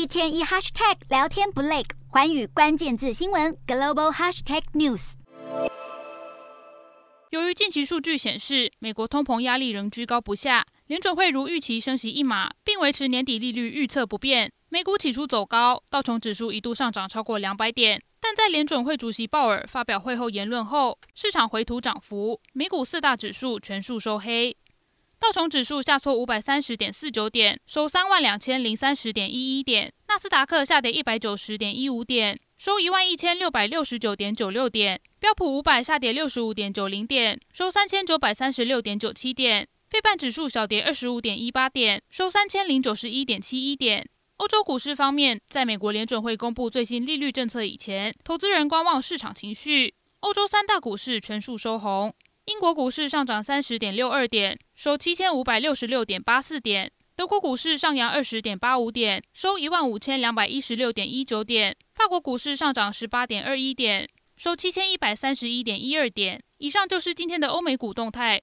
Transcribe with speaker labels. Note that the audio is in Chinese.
Speaker 1: 一天一 hashtag 聊天不累，环宇关键字新闻 global hashtag news。
Speaker 2: 由于近期数据显示，美国通膨压力仍居高不下，联准会如预期升息一码，并维持年底利率预测不变。美股起初走高，道琼指数一度上涨超过两百点，但在联准会主席鲍尔发表会后言论后，市场回吐涨幅，美股四大指数全数收黑。道琼指数下挫五百三十点四九点，收三万两千零三十点一一点；纳斯达克下跌一百九十点一五点，收一万一千六百六十九点九六点；标普五百下跌六十五点九零点，收三千九百三十六点九七点；费半指数小跌二十五点一八点，收三千零九十一点七一点。欧洲股市方面，在美国联准会公布最新利率政策以前，投资人观望市场情绪，欧洲三大股市全数收红。英国股市上涨三十点六二点，收七千五百六十六点八四点；德国股市上扬二十点八五点，收一万五千两百一十六点一九点；法国股市上涨十八点二一点，收七千一百三十一点一二点。以上就是今天的欧美股动态，